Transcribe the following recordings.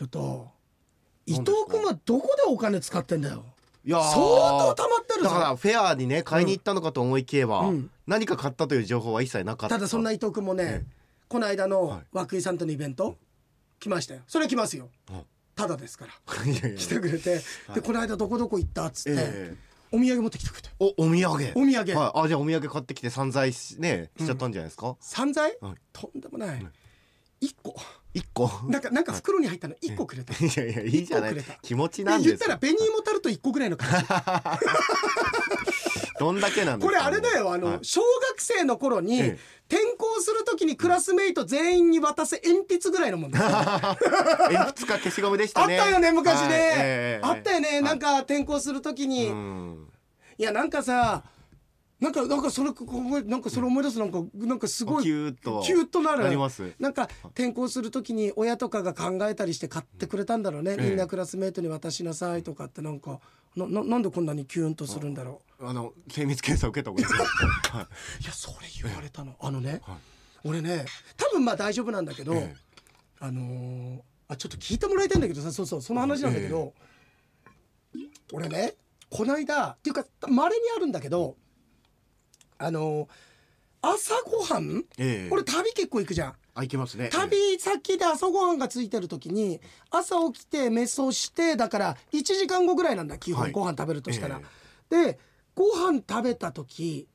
ちょっと伊藤君はどこでお金使ってんだよ？いやー相当溜まってるぞ。だからフェアにね買いに行ったのかと思いきやば、うん。何か買ったという情報は一切なかった。ただそんな伊藤君もね、えこの間のはい。涌井さんとのイベント、来ましたよ。それ来ますよ。うん。ただですから。来てくれて、でこの間どこどこ行ったっつって、ええ。お土産持ってきてくれておお土産？お土産、はい、あじゃあお土産買ってきて散財しねしちゃったんじゃないですか、散財、はい。とんでもない、はい一個。一個？なんかなんか袋に入ったの一個くれた、いやいやいいじゃない。気持ちでなんです言ったら紅芋タルト一個ぐらいの感じ どんだけなんこれあれだよあの、はい。小学生の頃に、ええ。転校するときにクラスメイト全員に渡す鉛筆ぐらいのもん 鉛筆か消しゴムでしたね。あったよね昔ね、はい。ええあったよね、なんか転校するときに、うん。いやなんかさなんかなんかそれなんかそれ思い出すなんかなんかすごいキューッと。キューなる。なります。なんか転校するときに親とかが考えたりして買ってくれたんだろうね、ええ。みんなクラスメートに渡しなさいとかってなんかなななんでこんなにキューンとするんだろあの精密検査受けたことです。はい。ういやそれ言われたの。あのね、はい。俺ね多分まあ大丈夫なんだけど、ええ。あのーあちょっと聞いてもらいたいんだけどさそうそうその話なんだけど、俺ねこの間っていうかまれにあるんだけどあのー朝ごはん、ええ俺旅結構行くじゃん。あ行きますね旅先で朝ごはんがついてる時に朝起きてメソしてだから1時間後ぐらいなんだ基はい本ご飯食べるとしたら。えでご飯食べた時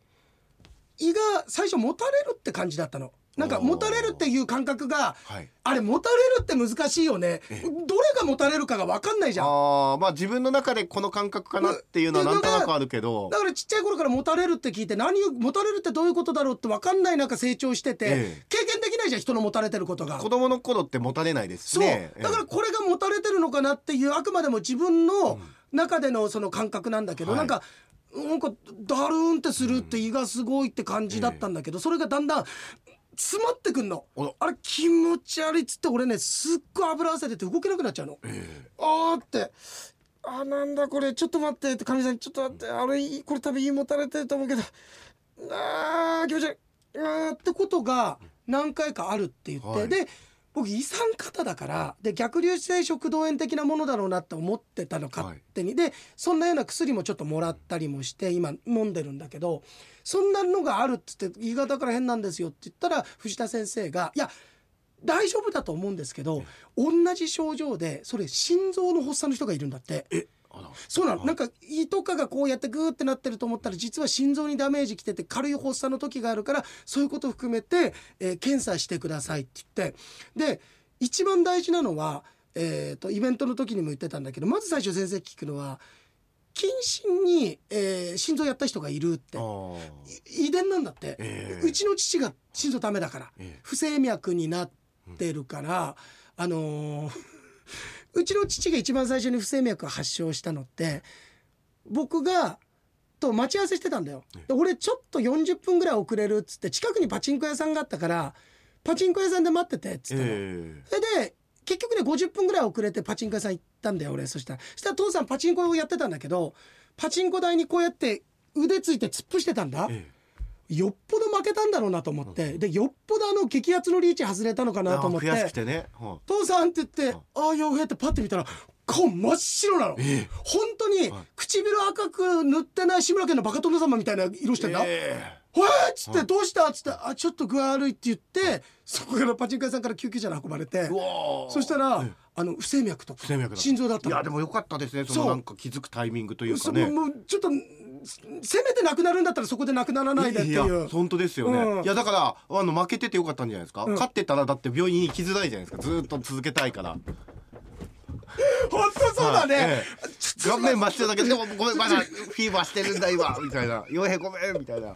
胃が最初もたれるって感じだったの。なんかおーもたれるっていう感覚がはい。あれもたれるって難しいよね。ええ。どれがもたれるかが分かんないじゃん。ああまあ自分の中でこの感覚かなっていうのはなんとなくあるけど。だからちっちゃい頃からもたれるって聞いて何をもたれるってどういうことだろうって分かんない中成長してて、ええ。経験できないじゃん人のもたれてることが。子供の頃って持たれないですしそう、ねだからこれが持たれてるのかなっていうあくまでも自分の中でのその感覚なんだけど、はい。なんかなんかだるんってするって胃がすごいって感じだったんだけど、それがだんだん詰まってくんの。お。あれ気持ち悪いっつって俺ねすっごい油汗出て動けなくなっちゃうの。えあーって。あーなんだこれ。ちょっと待ってってかみさんちょっと待って。あれこれ多分胃もたれてると思うけど。あー気持ち悪い。あーってことが何回かあるって言って、はい。で僕胃酸型だからで逆流性食道炎的なものだろうなって思ってたの勝手に、でそんなような薬もちょっともらったりもして今飲んでるんだけどそんなのがあるっつって胃がだから変なんですよって言ったら藤田先生が「いや大丈夫だと思うんですけど同じ症状でそれ心臓の発作の人がいるんだってそうなの。なんか胃とかがこうやってグーってなってると思ったら実は心臓にダメージきてて軽い発作の時があるからそういうことを含めて、えー検査してくださいって言って。で一番大事なのは、えー、とイベントの時にも言ってたんだけどまず最初先生聞くのは近親に、えー心臓やった人がいるって。遺伝なんだって、ええ。うちの父が心臓ダメだから。ええ。不整脈になってるから、あのーうちの父が一番最初に不整脈発症したのって僕がと待ち合わせしてたんだよ。で俺ちょっと40分ぐらい遅れるっつって近くにパチンコ屋さんがあったからパチンコ屋さんで待っててっつったの。えそれで結局ね50分ぐらい遅れてパチンコ屋さん行ったんだよ俺そしたらそしたら父さんパチンコをやってたんだけどパチンコ台にこうやって腕ついて突っ伏してたんだ。えよっぽど負けたんだろうなと思って、でよっぽどあの激アツのリーチ外れたのかなと思ってあ悔しくてねは「父さん」って言って「ああ洋平」ってパッて見たら顔真っ白なの、ええ。本当にはい。唇赤く塗ってない志村けんのバカ殿様みたいな色してんだ「えほえ!」っつって「どうした?」っつって「あちょっと具合悪い」って言ってそこからパチンコ屋さんから救急車に運ばれてそしたら、えあの不整脈とか不整脈だ心臓だったの。いやでもよかったですね。そのなんか気づくタイミングというそかねもうちょっとせめてなくなるんだったらそこでなくならないでっていいやう。本当ですよね、うん。いやだからあの負けててよかったんじゃないですか、うん。勝ってたらだって病院に行きづらいじゃないですか？ずーっと続けたいから。本当そうだね、はいええ。顔面真っ白だけどでもごめんまだフィーバーしてるんだ今。みたいな「傭兵ごめん」みたいな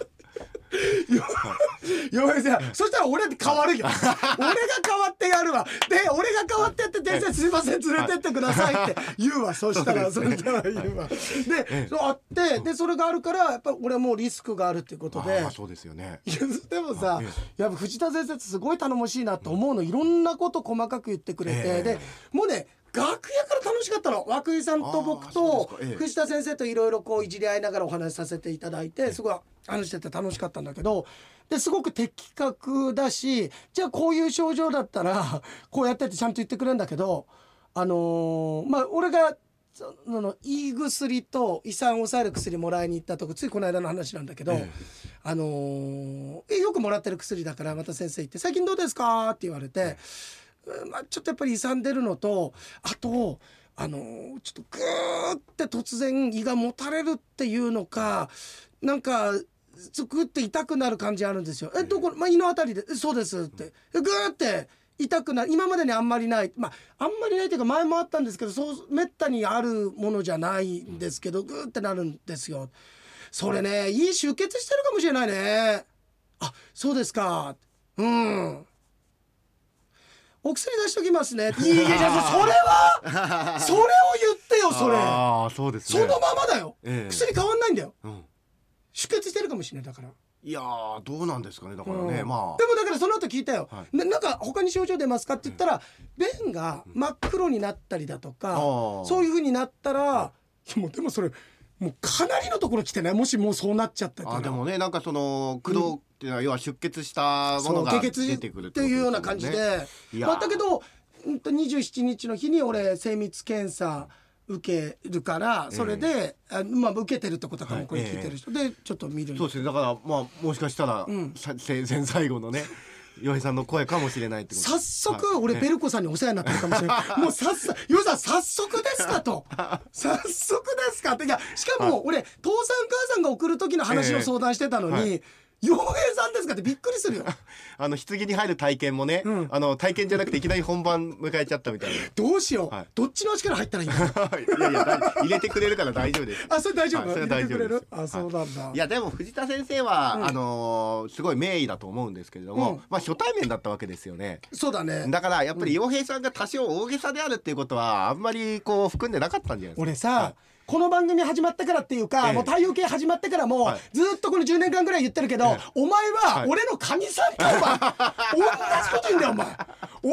よいさん。そしたら俺って変わるよ。俺が変わってやるわ。で俺が変わってって先生すいません連れてってくださいって言うわ。そしたらそそうですしたら言うわ。でそうあってでそれがあるからやっぱ俺はもうリスクがあるっていうことで。そうですよね。でもさえやっぱ藤田先生すごい頼もしいなと思うの。いろんなこと細かく言ってくれて、ええ。でもうね楽屋から楽しかったの涌井さんと僕と藤田先生といろいろこういじり合いながらお話しさせていただいてすごい話してて楽しかったんだけどですごく的確だしじゃあこういう症状だったら こうやってってちゃんと言ってくれるんだけどあのーまあ俺がその胃薬と胃酸を抑える薬もらいに行ったとこついこの間の話なんだけど、えあのーえよくもらってる薬だからまた先生行って「最近どうですか?」って言われて、うんまあ、ちょっとやっぱり胃酸出るのとあと。あのーちょっとグーって突然胃がもたれるっていうのかなんかズクって痛くなる感じあるんですよ。えどこ、まあ、胃のあたりでえそうですってえグーって痛くなる今までにあんまりないまああんまりないというか前もあったんですけどそうめったにあるものじゃないんですけどグーってなるんですよ。それね胃出血してるかもしれないね。あそうですかうん。お薬出しときますね。いやいや それは？それを言ってよそれ。ああそうですね。そのままだよ。ええ。薬変わんないんだよ。うん。出血してるかもしれないだから。いやーどうなんですかねだからね、うん。まあ。でもだからその後聞いたよ、はななんか他に症状出ますかって言ったら、便が真っ黒になったりだとか、そういう風になったら、もうでもそれもうかなりのところ来てないもしもうそうなっちゃったらあでもねなんかその駆動っていうのは要は出血したものが出てくるっていうような感じで、まあ、だけど、うん、と27日の日に俺精密検査受けるからそれで、あまあ、受けてるってことかもこれ聞いてる人、でちょっと見るそうですね。だからまあもしかしたら、ん。さ生前最後のね洋平さんの声かもしれないってこと早速はい俺ベルコさんにお世話になってるかもしれない。もう早速、ヨウさん早速ですかと。早速ですかって。いや、しかも俺、父さん母さんが送る時の話の相談してたのええに、洋平さんですかってびっくりするよ。あの棺に入る体験もね、うん。あの体験じゃなくていきなり本番迎えちゃったみたいどうしよう。はい。どっちの足から入ったらいい いやいやだ入れてくれるから大丈夫です。あ、それ大丈夫、はいそれは大丈夫です。あ、そうなんだ。いやでも藤田先生は、うん。あのーすごい名医だと思うんですけれども、うん。まあ初対面だったわけですよね。そうだね。だからやっぱり洋平さんが多少大げさであるっていうことはあんまりこう含んでなかったんじゃないですか。俺さ、はいこの番組始まってからっていうか、ええ。もう太陽系始まってからも、はい。ずっとこの10年間ぐらい言ってるけど、ええ。お前ははい。俺のカニさんかお前。同じこと言うんだよお前。同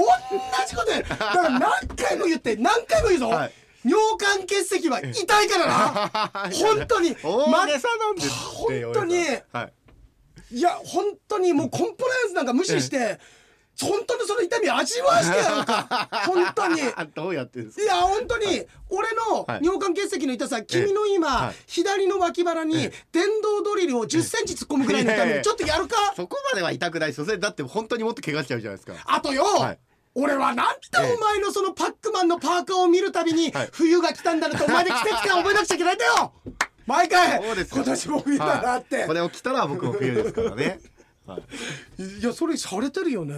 じこと言う。だから何回も言って何回も言うぞ、はい。尿管結石は痛いからな。本当に。大げさなんですって、本当に。は。い。いや本当にもうコンプライアンスなんか無視して、本当にその痛み味わわしてやろうか本当に。どうやってんですいや本当に俺のはい尿管結石の痛さ、君の今、はい。左の脇腹にえ電動ドリルを1 0センチ突っ込むぐらいの痛み、ちょっとやるか？そこまでは痛くないですよ。それだって本当にもっと怪我しちゃうじゃないですか。あとよ、はい。俺はなんでええお前のそのパックマンのパーカーを見るたびに、はい冬が来たんだなとお前で季節感覚えなくちゃいけないんだよ。毎回そうですよ。今年も冬だなって、はい。これを着たら僕も冬ですからね、はい、い、やそれされてるよね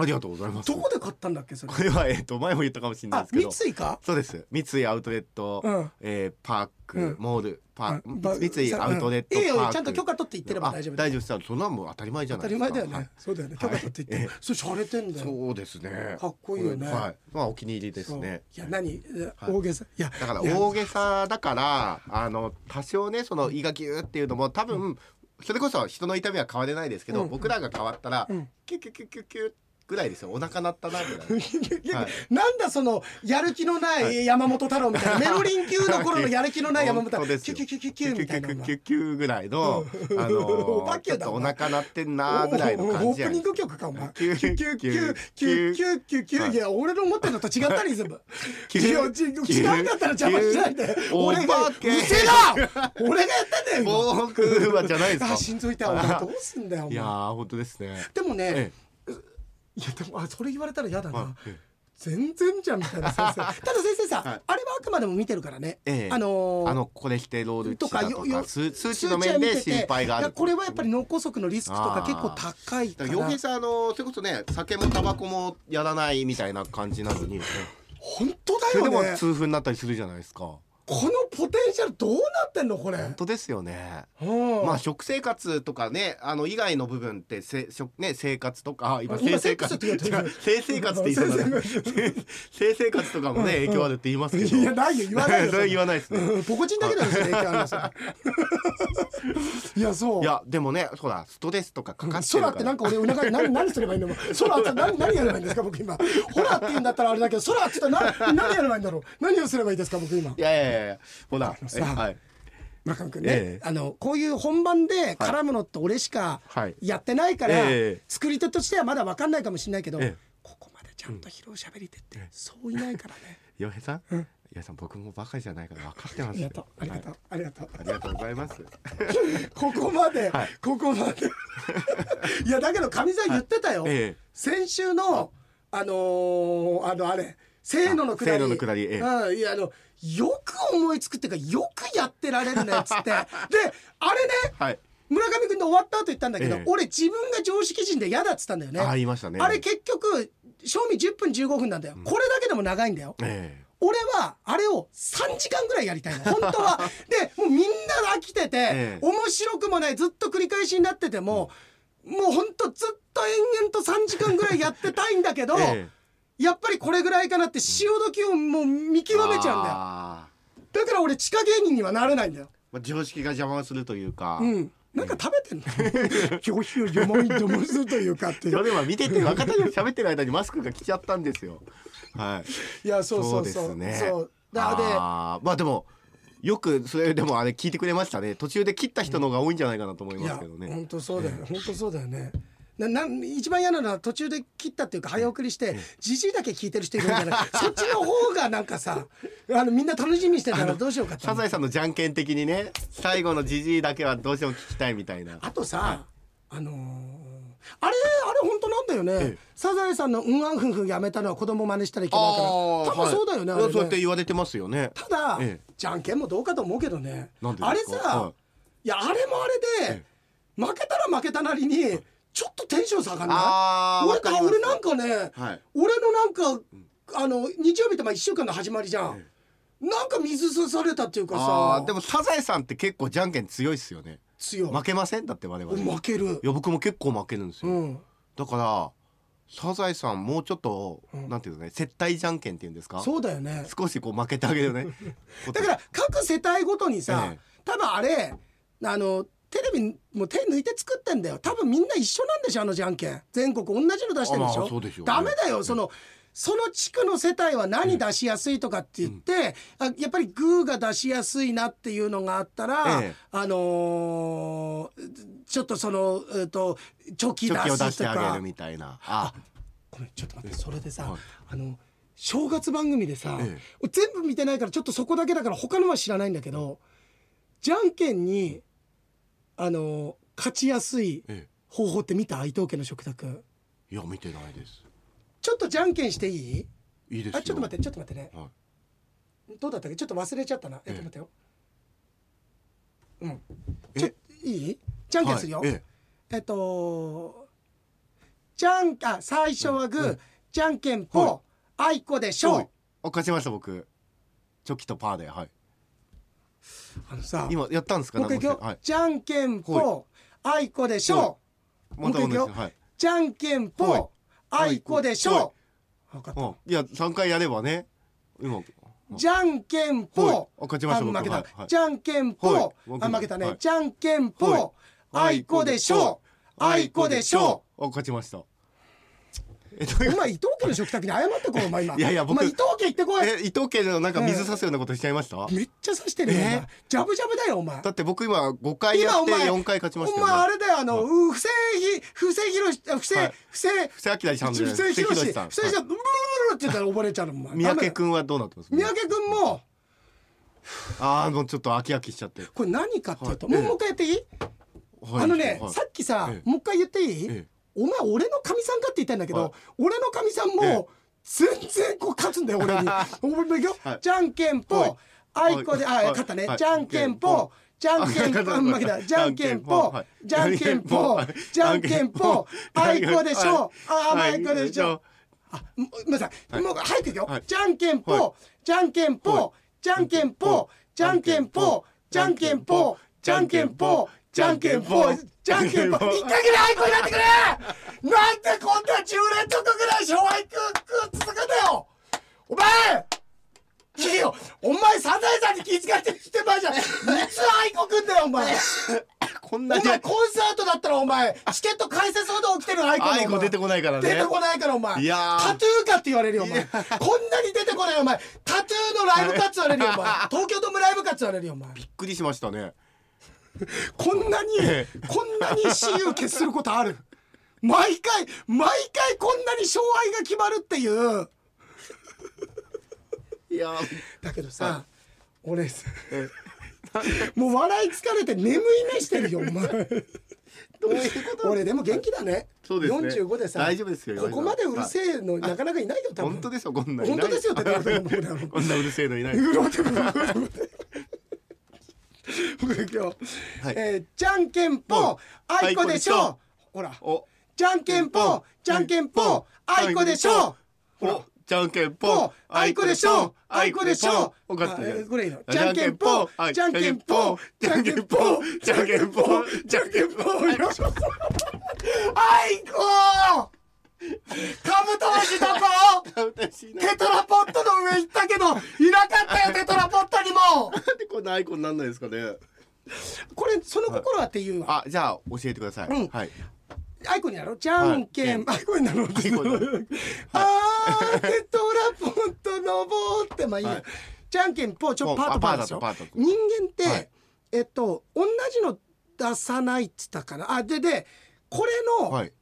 ありがとうございます。どこで買ったんだっけそれ？これはえっ、と前も言ったかもしれないあですけど。三井か？そうです。三井アウトレット、うん。えーパーク、うん。モールパーうん。ば三井アウトレットうんいいよパーク。ちゃんと許可取って言ってれば大丈夫あ大丈夫です。そんなもん当たり前じゃ当ないですか。たり前だよね、はい。そうだよね。許可取って言って、はい。それ洒落てんだよ。そうですね。かっこいいよね。はい。まあお気に入りですね。いや何？大げさ。いやだから大げさだからあの多少ねその胃がギューっていうのも多分、それこそ人の痛みは変われないですけど、うん。僕らが変わったら、うん。キュキュキュキュキュぐらいですよ。お腹鳴ったなぐらい はい。なんだそのやる気のない山本太郎みたいな。メロリン級の頃のやる気のない山本太郎。キュキュキュキュキュみたいなキュキュキュぐらいのあおの化けだちょっとお腹鳴ってんなぐらいのお感じやオープニング曲かお前キュキュキュキュキュキュキュキュいや俺の思ってるのと違ったり全部キュいやち違うんだったら邪魔しないでお俺がうせえな俺がやってんだよ今僕はじゃないですかあ心臓痛いお前どうすんだよおいや本当ですねでもねえいやでもあそれ言われたら嫌だえな全然じゃんみたいな先生。ただ先生さ、はい。あれはあくまでも見てるからね、ええ。あのーあのコレステロールととかよよか数数値の面で心配があるこれはやっぱり脳梗塞のリスクとか結構高いかだからら洋平さんあのそれこそね酒もタバコもやらないみたいな感じなのに本当それでもだよね痛風になったりするじゃないですかこのポテンシャルどうなってんの？これ。本当ですよね。うん。まあ食生活とかねあの以外の部分ってせ食ね生活とかあ今性生活。違う性生活って言いそうだな。性 性生活とかもね影響あるって言いますけど。いやないよ言わないよ。言わないですね。うんポコチンだけだよそれ影響あるのそれいやそう。いやでもねほらストレスとかかかってるから。空ってなんか俺お腹に何何すればいいの空って何何やればいいんですか僕今。ホラーって言うんだったらあれだけど空って言ったらな何やればいいんだろう。何をすればいいですか僕今。いやいやいやいやほらのさえはい。村上君ね、ええ。あのこういう本番で絡むのって俺しかはい。やってないから、ええ。作り手としてはまだ分かんないかもしれないけど、ええ。ここまでちゃんと披露しゃべり手ってそういないからね。洋平さん、うん。洋平さん僕もバカじゃないから分かってます。よありがとう。ありがとう、ありがとう。はいありがとうございます。ここまで、はい。ここまで。いやだけどかみさん言ってたよ、ええ。先週のあのーあのあれせーののくだりだりええ。うんいやあのよく思いつくっていうかよくやってられるねっつって。であれねはい。村上君で終わった後言ったんだけど、ええ。俺自分が常識人で嫌だっつったんだよね。あ言いましたね。あれ結局賞味10分15分なんだよ、これだけでも長いんだよ。え俺はあれを3時間ぐらいやりたいの。本当は。でもうみんな飽きてて、ええ。面白くもないずっと繰り返しになってても、もうほんとずっと延々と3時間ぐらいやってたいんだけど、ええやっぱりこれぐらいかなって潮時をもう見極めちゃうんだよ。あだから俺地下芸人にはなれないんだよ。ーまあ常識が邪魔するというか、うん。なんか食べてんの？教師を邪魔に邪魔するというか。っていうそれは見てて若手が喋ってる間にマスクが来ちゃったんですよ。はい。いやそうそうそう。そうですね。そう。だでまあでもよくそれでもあれ聞いてくれましたね。途中で切った人の方が多いんじゃないかなと思いますけどね。本当そうだよ、本当そうだよねななん一番嫌なのは途中で切ったっていうか早送りしてじじいだけ聞いてる人いるんじゃない。そっちの方がなんかさあのみんな楽しみにしてたらどうしようかって。サザエさんのじゃんけん的にね最後のじじいだけはどうしても聞きたいみたいな。あとさ、あのーあれあれ本当なんだよね、ええ。サザエさんの「うんあんふんふん」やめたのは子供真似したらいけないから。多分そうだよね、はいそうやって言われてますよね。ただ、ええ。じゃんけんもどうかと思うけどね。なんであれですか？さ、、はい。やあれもあれで、負けたら負けたなりにちょっとテンション下がんない？俺か俺なんかね、はい。俺のなんか、あの日曜日ってまあ1週間の始まりじゃん、なんか水すされたっていうかさ。でもサザエさんって結構じゃんけん強いっすよね。強い。負けません？だって我々。負ける。いや僕も結構負けるんですよ、うん。だからサザエさんもうちょっと、うん。なんていうのね接待じゃんけんっていうんですか？そうだよね。少しこう負けてあげるね。だから各世帯ごとにさ、ええ。多分あれあのテレビもう手抜いて作ってんだよ。多分みんな一緒なんでしょあのじゃんけん。全国同じの出してるでしょ、あまあしょダメだよそのその地区の世帯は何出しやすいとかって言って、あやっぱりグーが出しやすいなっていうのがあったら、ええ。あのーちょっとその、えー、とチョキ出すとか。してあげるみたいな。あ。ごめんちょっと待ってそれでさ、はい。あの正月番組でさ、え。全部見てないからちょっとそこだけだから他のは知らないんだけどじゃんけんにあの勝ちやすいえ方法って見た？伊藤家の食卓。えいや見てないです。ちょっとじゃんけんしていい？いいですよ。あちょっと待ってちょっと待ってね。はい。どうだった？っけちょっと忘れちゃったな。えっええと待ってよ。うん。え？ちょいい？じゃんけんするよ、はいええ。っとじゃんあ最初はグー、うんじゃんけんはい。ぽあいこでしょう、勝ちました僕。チョキとパーではいあのさ今やったんですか？もう一回い。くよ、はい。じゃんけんぽあいこでしょ。う、もう一回いくよ。はい。じゃんけんはい。ぽあいこでしょ。う分かった。うん。いや三回やればね今。じゃんけんはい。ぽあ勝ちました僕あ負けた、じゃんけんぽ、はい。あ負けたね、はい。じゃんけんはい。ぽあいこでしょ。うあいこでしょ。うあ勝ちましたお前伊藤家の食卓に謝ってこいお前今。いやいや僕お前伊藤家行ってこい。え伊藤家のなんか水差すようなことしちゃいました、めっちゃ刺してるよ、おえ前。ジャブジャブだよお前。だって僕今5回やって今お前4回勝ちましたお前あれだよあの、う不正ひ不正ひろし不正、はい。不正布施明さん不正ひろし不正ひろしブルブルブルって言ったら溺れちゃうのお前三宅君はどうなってます三宅君もああもうちょっと飽き飽きしちゃってこれ何かっていうと、はいもう一回やっていい、はいあのね、はいさっきさ、ええもう一回言っていい、ええお前俺のかみさんかって言ったんだけど、はい。俺のかみさんも、ええ。全然こう勝つんだよ俺に。はい。じゃんけんぽ、はい。あいこで、あ、はい。勝ったね、はい。じゃんけんぽじゃんけんぽ、はい。負けた、じゃんけんぽはい、じゃんけんぽはい、じゃんけんぽ、あいこでしょ。は、あ、あいこでしょ。は。あ、もごめんなさい、はい。もう早くいくよ、はい。じゃんけんぽ、はい。じゃんけんぽ、はい。じゃんけんぽ、じゃんけんぽ、じゃんけんぽ、じゃんけんぽ、じゃんけんぽ、じゃんけんぽ、一回ぐらいあいこになってくれ。なんでこんな10連続ぐらい昭和くく続くんだよ。お前聞けよ。お前サザエさんに気遣ってきてないじゃん。いつあいこくんだよお前。こんなにお前コンサートだったらお前チケット解説ほど起きてるアイコンだよお前。愛子出てこないからね。出てこないからお前。いやー。タトゥーかって言われるよお前。こんなに出てこないお前。タトゥーのライブかって言われるよお前。東京ドームライブかって言われるよお前。びっくりしましたねこんなにえこんなに私有決することある。毎回毎回こんなに勝敗が決まるっていう。いや。だけどさ、俺え。もう笑い疲れて眠い目してるよお前。どういうこと？俺でも元気だね。そうですね。45でさ大丈夫ですよここまでうるせえのなかなかいないよ多分。本当ですよこんな本当ですよって こんなうるせえのいないうろってくる僕今日、はい。えーじゃんけん。ぽあいこでしょ。ほら。お。じゃん。けんぽじゃんけん。ぽあいこでしょ。ほら。おじゃんけんぽぽあいこでしょ。あいこでしょ。分かったあじゃんこれいいの。じゃんけんぽじゃんけんぽじゃんけんぽじゃんけんぽじゃんけんぽあいこカブトムシどこ私なテトラポットの上行ったけどいなかったよテトラポットにも！なんでこんなアイコンになんないですかね。これその心はっていうわあじゃあ教えてください、うん。はい。アイコになろう。じゃんけん、はアイコになろうあーテトラポット登って。まあいいよ、はい。じゃんけんぽちょっとパートパートパート人間って、はい。えっと同じの出さないっつったかな。あででこれのはい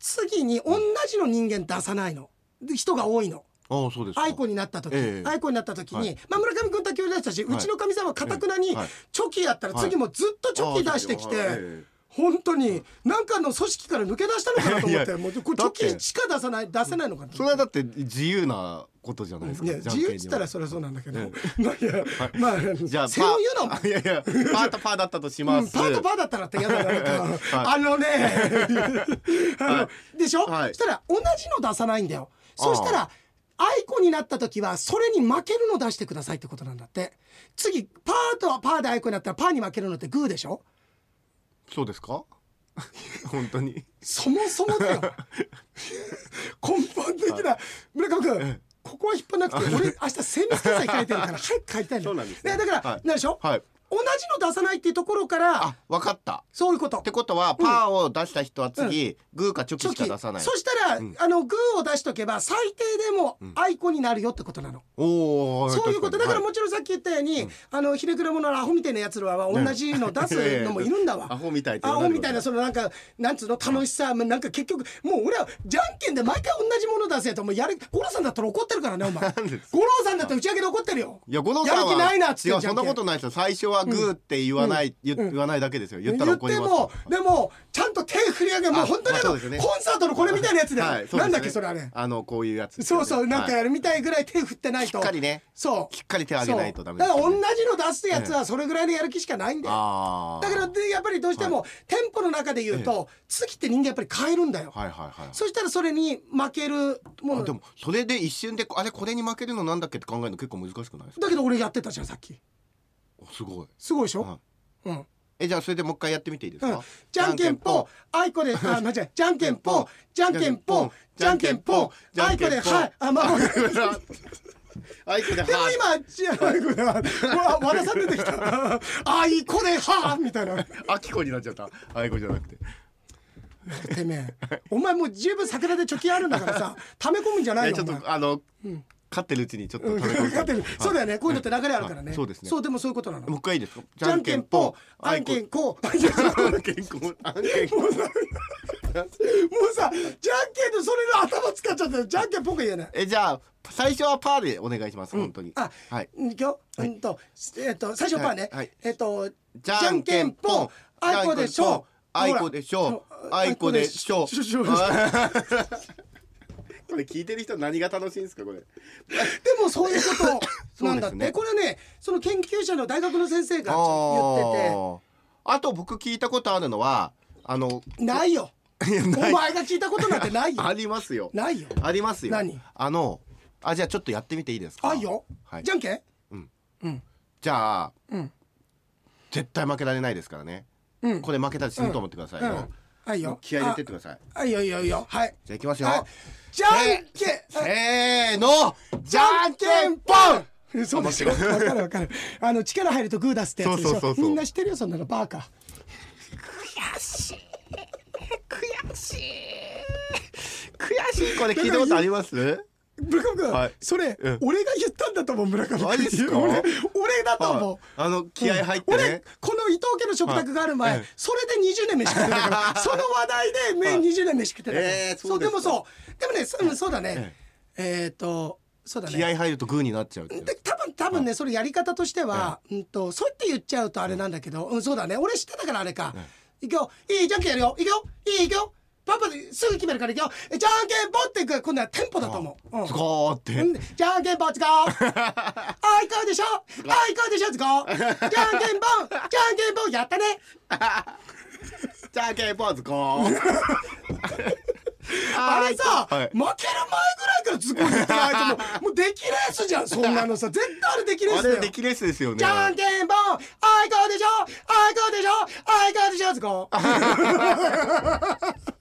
次に同じの人間出さないの。で人が多いの。ああそうですか。アイコになった時、ええ。アイコになった時に、はい。まあ、村上君卓球出したし、はい。うちのかみさんはかたくなにはい。チョキやったら次もずっとチョキ出してきて、本当に何かの組織から抜け出したのかなと思ってもうこれチョだってキしか出さない出せないのかなえそれはだって自由なことじゃないですかいや自由っつったらそれはそうなんだけど、え まあいや、まあじゃあうの？いやいやパーとパーだったとし。うん、ます、パーとパーだったらって嫌だな あのね。あの、でしょ、はい。そしたら同じの出さないんだよ。そしたらアイコになった時はそれに負けるの出してくださいってことなんだって。次パーとパーでアイコになったらパーに負けるのってグーでしょ？そうですか？本当に。そもそもだよ。根本的な村上君ここは引っ張らなくて俺明日精密検査控えてるから早く帰りたいの そうなんですね。だから、はい。なんでしょ、はい同じの出さないっていうところからあ分かった。そういうこと。ってことはパーを出した人は次、グーかチョキしか出さない。そしたら、うん。あのグーを出しとけば最低でもアイコになるよってことなの、そういうこと。だからももちろんさっき言ったように、あのひねくれ者のアホみたいなやつらは同じの出すのもいるんだわ、アホみたいアホみたいなそのなんかなんつうの楽しさ、なんか結局もう俺はじゃんけんで毎回同じもの出せともうやる五郎さんだったら怒ってるからねお前。五郎さんだったら打ち上げで怒ってるよ。いや五郎さんはやる気ないなっつって違うじゃんけん。そんなことないですよ。最初はグーって言わない、言言わないだけですよ。言ったら怒りますもでもちゃんと手振り上げもうあ本当にあの、コンサートのこれみたいなやつで。すね。なんだっけそれあれ。あのこういうやつそうそうなんかはいやるみたいぐらい手振ってないと、しっかりね。そう。しっかり手上げないとダメだから同ねじの出すやつはそれぐらいのやる気しかないんだよ、だからでやっぱりどうしても、テンポの中で言うと、次って人間やっぱり変えるんだよ、はいはいはいそしたらそれに負けるもの。あでもそれで一瞬であれこれに負けるのなんだっけって考えるの結構難しくないですか？だけど俺やってたじゃんさっき。おすごい。すごいでしょ、はいうん。えじゃあそれでもう一回やってみていいですうん。か、じゃんけんぽあいこであ間違えじゃんけんぽじゃんけんぽじゃんけんぽあいこではい。あまあまあ。あいこででもは今じゃあいこではわ和田さん出てきた。あいこではみたいな。あきこになっちゃった。あいこじゃなくて。てめえお前もう十分桜で貯金あるんだからさ 溜め込むんじゃないえちょっとあの、勝ってるうちにちょっとうん食べ込んで勝ってる。そうだよね。こういうのって流れあるからね。はい。そうですね。そうでもそういうことなの。もう一回いいです。かじゃんけんぽあんけんこう。じゃんけんこあんけんこもうさじゃんけんとそれの頭使っちゃったよじゃんけんぽく言えないえじゃあ最初はパーでお願いします、本当に。あ、はい。いくよ、うんと、えっと、最初パーね、えっと、じゃんけんぽんあいこでしょあいこでしょあいこでしょしょしょでこれ聞いてる人何が楽しいんですかこれ。もそういうこと なんだって、ね。これねその研究者の大学の先生が言ってあーあと僕聞いたことあるのはあのてないよ。お前が聞いたことなんてないよ。ありますよ。ないよ。ありますよ。何？あのあじゃあちょっとやってみていいですか？あいいよ、はい。じゃんけん。じゃあうん。絶対負けられないですからね。うん。これ負けたら死ぬと思ってくださいよ、うんはいよ。気合い入れてってください。あいいよいいよいいよ。はい。じゃあいきますよ、はい。じゃんけん。せーの。じゃんけんぽん。そうでしょわかるわかる。あの力入るとグー出すってやつでしょ。そうそうそうそう。みんな知ってるよそんなのバーカ。悔しい。悔しい。これ聞いたことあります？村上君、はい。それ、うん。俺が言ったんだと思う村上。君俺俺だと思う、はい。あの気合入って俺ね、この伊藤家の食卓がある前、はい。それで20年飯食ってたから その話題でめ20年飯食ってたから、えーそそううでもそう。でもねそ,、うん、そうだね。えっ、とそうだね。気合入るとグーになっちゃうで多分多分ねそれやり方としては、うんとそうやって言っちゃうとあれなんだけど、うん、そうだね。俺知ってたからあれか、いくよいいじゃんけんやるよ。いくよいいいくよパパですぐ決めるからいくよ。えじゃんけんぽんっていく。今度はテンポだと思う、うん。ーって。うん。じゃんけんぽんつこあいこうでしょ。あいこうでしょつこじゃんけんぽん。じゃんけんぽんやったね。じゃんけんポンズゴーあれさ、はい。負ける前ぐらいからズコ言ってないともう もう出来レースじゃんそんなのさ。絶対あれ出来レースだよ。あれできレースですよね。じゃんけんぽん。あいこうでしょ。あいこうでしょ。あいこうでしょ。つこ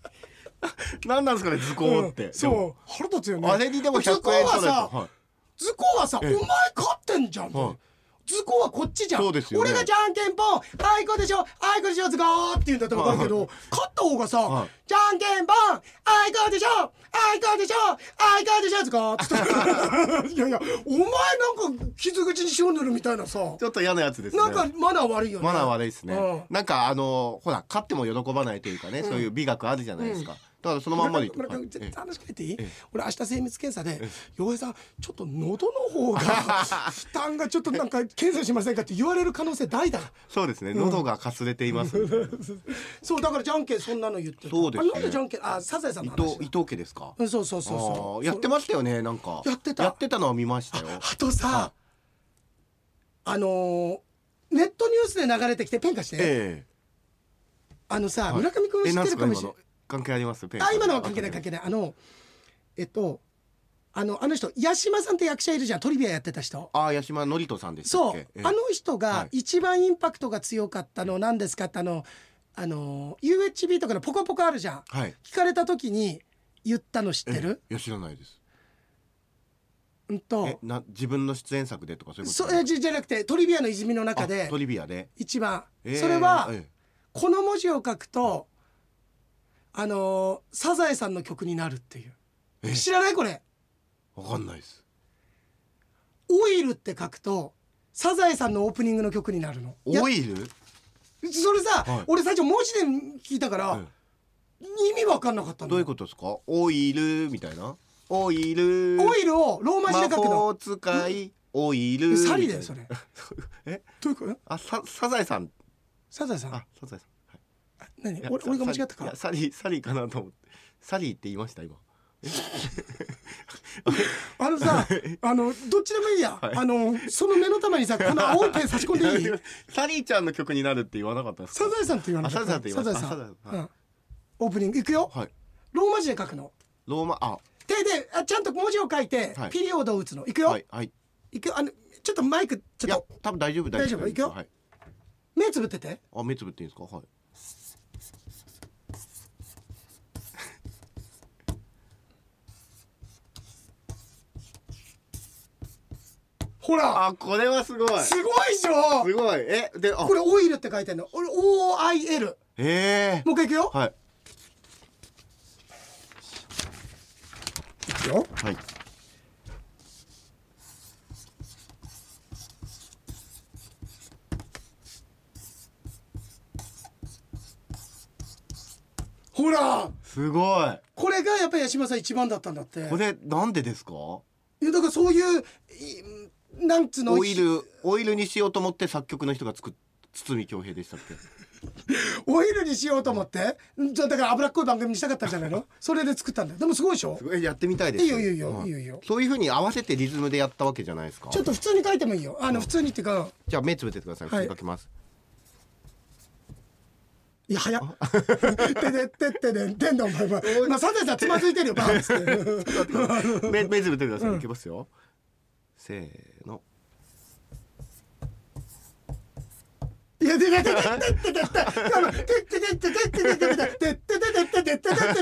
何なんですかねズコーって、でもそう。腹立つよね。あれにでも100円図工は取られ図工はさお前勝ってんじゃん。はい。図工はこっちじゃん。ね。俺がじゃんけんぽんあいこでしょあいこでしょ図工って言うんだったら分かるけど勝った方がさはい。じゃんけんぽんあいこでしょあいこでしょあいこでしょ図工。つっていやいやお前なんか傷口に塩塗るみたいなさちょっと嫌なやつですね。なんかマナー悪いよね。マナー悪いですね、うん。なんかあのほら勝っても喜ばないというかね、そういう美学あるじゃないですか、だからそのまんまで村上村上絶はい。対話しかけていい？ええ。俺明日精密検査で洋平さんちょっと喉の方が負担がちょっとなんか検査しませんかって言われる可能性大だ。そうですね。喉がかすれています、伊 そうだからじゃんけんそんなの言ってた。そうですね。あなんでじゃんけん？あサザエさんの話藤伊藤家ですか？うんそうそうそうあそう。ーやってましたよねなんか。やってた。やってたのは見ましたよ。あとさあのーネットニュースで流れてきてペン貸して、えあのさ、はい。村上君知ってるかもしれない関係ありますペンあ今のは関係ない関係ない。あのえっとあのあの人八島さんって役者いるじゃんトリビアやってた人。ああ八島智人さんでしたそう。ええ。あの人はい。が一番インパクトが強かったの何ですかってあのあの UHB とかのポコポコあるじゃん。はい。聞かれた時に言ったの知ってる、えいや知らないです。うんと。えな自分の出演作でとかそういうこと？そえじじゃなくてトリビアの泉の中あでトリビアで、一番、えーそれは、え。この文字を書くとあのサザエさんの曲になるっていう。え？知らないこれ。わかんないです。オイルって書くとサザエさんのオープニングの曲になるの。オイル？それさ、はい。俺最初文字で聞いたから、え意味わかんなかったのどういうことですか？オイルみたいな？オイル。オイルをローマ字で書く魔の法使いオイル。サリだよそれ。え？どういうこと？あさサザエさん。サザエさん。あサザエさん。はい何？俺俺が間違ったかやサリーサリーかなと思って。サリーって言いました今。あのさ あのどっちでもいいや、はい。あのその目の玉にさ この青いペン差し込んでいい？サリーちゃんの曲になるって言わなかったですか？サザエさんって言わなかっサザエさんって言いました。サザエさん。あサザエさん。うん。オープニングいくよ。はい。ローマ字で書くの。ローマあ。でであちゃんと文字を書いて、はい。ピリオドを打つの。いくよ、はいはい。い、くよ。あのちょっとマイクちょっと。多分大丈夫大丈夫？いくよ。はい。目つぶってて。あ目つぶっていいんですか？はいほら。あこれはすごい。すごいでしょすごい。えであ。これオイルって書いてんの。俺 OIL ええ。もう一回いくよ。はい。いくよ。はい。ほら。すごい。これがやっぱり八島さん一番だったんだって。これなんでですか？いやだからそういういなんつうの？オイルオイルにしようと思って作曲の人が作っ堤恭平でしたっけ？オイルにしようと思って？じゃあだから脂っこい番組にしたかったんじゃないの？それで作ったんだ。よでもすごいでしょ？やってみたいです。いいよいいよいいよはいいよ。いいよそういうふうに合わせてリズムでやったわけじゃないですか。ちょっと普通に書いてもいいよ。あの普通にっていうかじゃあ目つぶっててください。はい。普通にかけます、いや早っ。てでってってでんてんだお前は今サザエさんつまずいてるよバーンって目目つぶってください、いきますよせー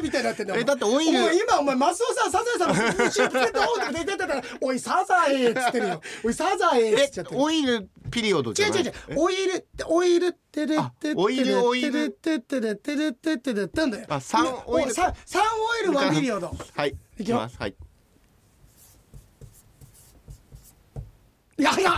みたいになってんだえだってオイルお前今お前マスオさんサザエさんの後ろつけておいででででおいサザエっつってるよおいサザエっえつっちゃってるオイルピリオドじゃない。違う違う違う。オイルってオイルってれってオイルオイルってってれってれってってれってんだよ。あサンオイルササンオイルワンピリオド。はいいきます。はいいやいや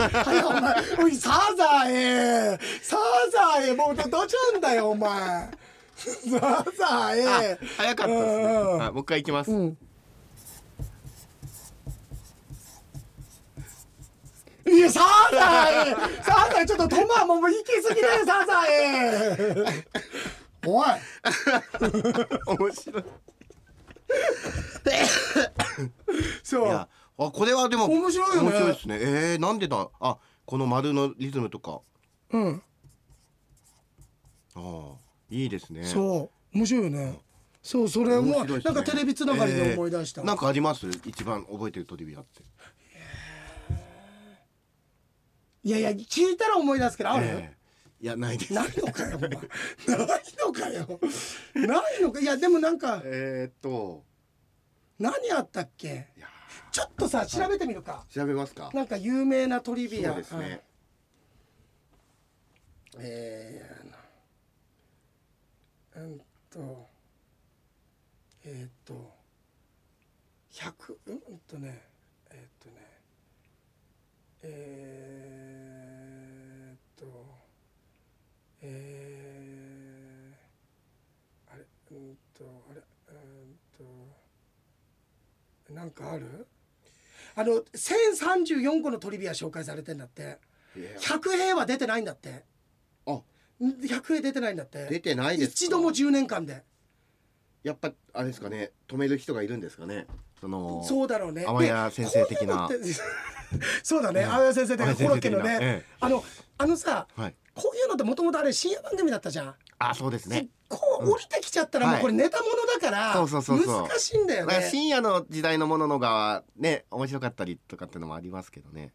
お前おいサザエサザエもうどどちゅんだよお前。サザあエ早かったですね。うんうん。はいもう一回いきます、うん。いやサザエサザエちょっとトマもう行き過ぎだよサザエおい。面白い。そう。いやあこれはでも面白いよね。面白いですね。えー、なんでだ？あこの丸のリズムとか。うん。ああいいですね。そう。面白いよね。そうそれも、ね。なんかテレビつながりで思い出した、えーなんかあります？一番覚えてるトリビアって。いやいや聞いたら思い出すけどある、えー。いやないです。ないのかよお前。ないのかよ。ないのか。いやでもなんか えー、っと。何あったっけ？いやちょっとさ調べてみるか、調べますか。なんか有名なトリビア。そうですね、うんえー、うんとえー、っと100うんとねえー、っとねえー、っとえー、あれうんとあれうんとなんかある？あの1034個のトリビア紹介されてんだって。いや。100兵は出てないんだって。あ。100兵出てないんだって。出てないですか？一度も10年間で。やっぱあれですかね。止める人がいるんですかね？そのそうだろうね。天 谷先生的な。そうだね。天谷先生的な。コロッケのね、ええ。あのあのさはい。こういうのってもともとあれ深夜番組だったじゃん、あそうですね。こう降りてきちゃったらもうこれネタものだからそうそうそうそう。難しいんだよね。深夜の時代のもののがね面白かったりとかっていうのもありますけどね。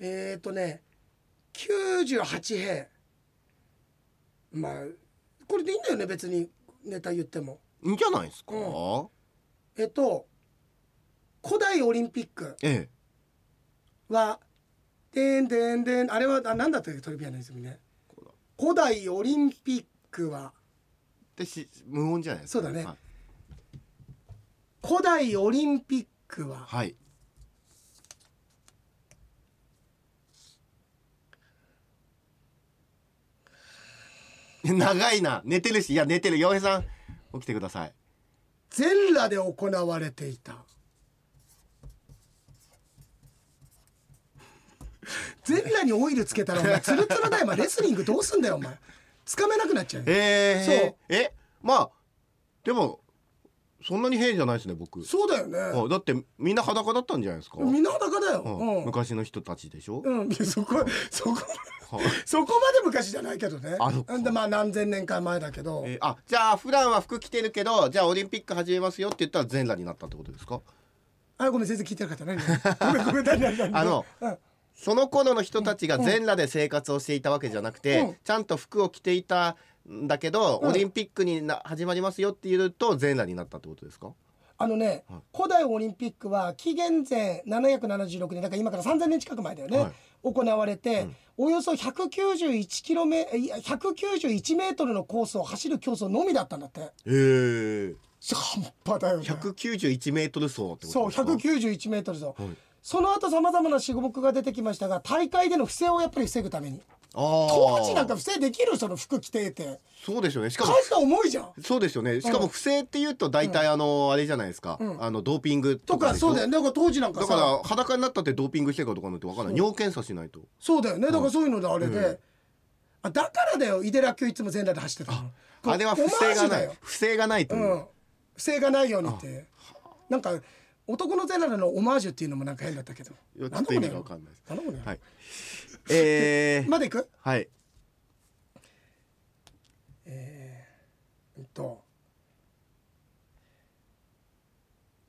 えっ、ー、とね98兵まあこれでいいんだよね別にネタ言っても。いいんじゃないですか、うえっと古代オリンピック。えは「でんでんでん」あれはあなんだったっけトリビアの泉ね。古代。オリンピックは。えでし無音じゃないですか。そうだね。はい、古代オリンピックは。はい。長いな。寝てるし。いや寝てる。洋平さん起きてください。全裸で行われていた。全裸にオイルつけたらお前ツルツルだよ。お前レスリングどうすんだよお前つかめなくなっちゃうよえー、そう。えまあでもそんなに変じゃないですね僕。そうだよね。あだってみんな裸だったんじゃないですか、みんな裸だよ、うん。うん。昔の人たちでしょ、うん、そこそこはい。そこまで昔じゃないけどね。あそっか。でまあ何千年か前だけど、えーあじゃあ普段は服着てるけどじゃあオリンピック始めますよって言ったら全裸になったってことですか？あごめん全然聞いてなかった。何？ごめんごめん何何？何？あのうんその頃の人たちが全裸で生活をしていたわけじゃなくて、うん。ちゃんと服を着ていたんだけど、うん。オリンピックにな始まりますよって言うと全裸になったってことですか？あのね、はい。古代オリンピックは紀元前776年だから今から3000年近く前だよね、はい。行われて、うん。およそ191キロメいや191メートルのコースを走る競争のみだったんだって。へえ。半端だよね。191メートル走ってことそうですか191メートル走、はいその後さまざまな種目が出てきましたが大会での不正をやっぱり防ぐために。当時なんか不正できるその服着てて。そうですよね。しかも数が重いじゃん。そうですよね。しかも不正っていうと大体あのあれじゃないですか、うん。あのドーピングとかそうだよね。だから当時なんかさ。だから裸になったってドーピングしてるかとかなんて分かんない。尿検査しないと。そうだよね。だからそういうのであれで、うん。あだからだよ。井手らっきょいつも全裸で走ってたの。あれは不正がない。不正がないという、うん。不正がないようにってなんか男の全裸のオマージュっていうのもなんか変だったけど。ちょっと意味が分かんないです。なんだこれ？はい。えー、まだいく？はい。うんと。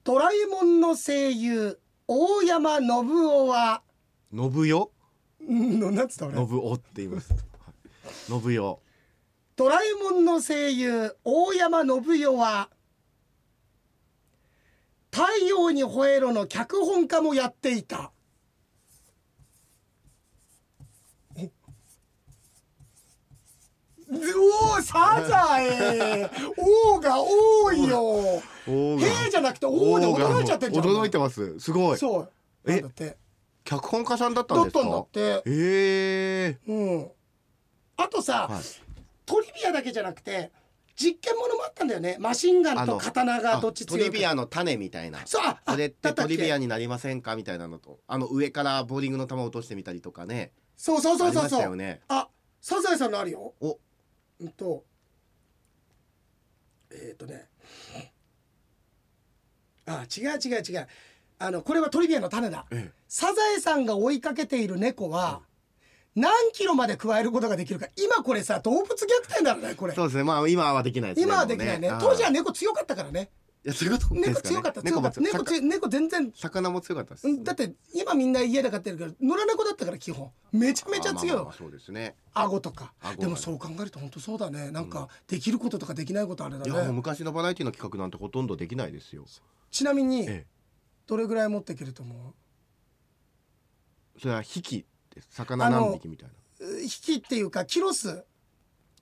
ドラえもんの声優大山信夫は？信代うんなんつった俺？信夫って言います。はい。信代ドラえもんの声優大山信代は「太陽に吠えろ」の脚本家もやっていた。おおサザエ！王が多いよ。おへーじゃなくておーで驚いちゃってんじゃん。驚いてます。すごい。そう。え？だって。脚本家さんだったんですか？だったんだって。ええうん。あとさ、はい。トリビアだけじゃなくて実験ものもあったんだよね。マシンガンと刀がどっちトリビアの種みたいな。そうあそれってトリビアにになりませんか？みたいなのと。あの上からボーリングの球を落としてみたりとかね。そうそうそうそうそう。たよね。あサザエさんのあるよ。お。うんと。えっ、とね。あ違う違う違う。あのこれはトリビアの種だ。えサザエさんが追いかけている猫は何キロまで加えることができるか。今これさ動物虐待だろねこれ。そうですね。まあ今はできないですね。今はできないね。当時は猫強かったからね。いやそういうことですかね。猫強かった。強かった。猫猫全然。魚も強かったです。うんだって今みんな家で飼ってるから野良猫だったから基本。めちゃめちゃ強い。まあそうですね。顎とか。でもそう考えると本当そうだね。なんかできることとかできないことあれだいやもうね昔のバラエティの企画なんてほとんどできないですよ。ちなみにええ。どれぐらい持っていけると思それは引きです魚何匹みたいな。う引きっていうかキロ数。